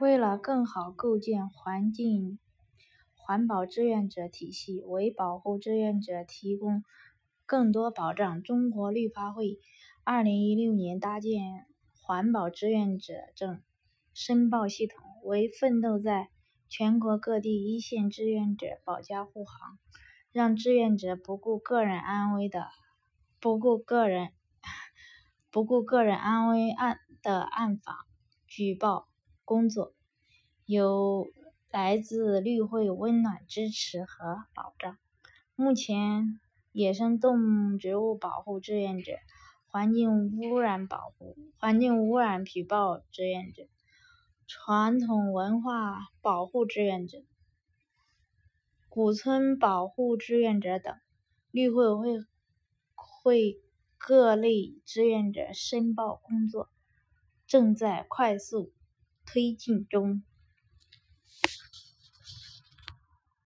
为了更好构建环境环保志愿者体系，为保护志愿者提供更多保障，中国绿发会二零一六年搭建环保志愿者证申报系统，为奋斗在全国各地一线志愿者保驾护航，让志愿者不顾个人安危的不顾个人 不顾个人安危案的暗访举报。工作有来自绿会温暖支持和保障。目前，野生动植物保护志愿者、环境污染保护、环境污染举报志愿者、传统文化保护志愿者、古村保护志愿者等，绿会会会各类志愿者申报工作正在快速。推进中。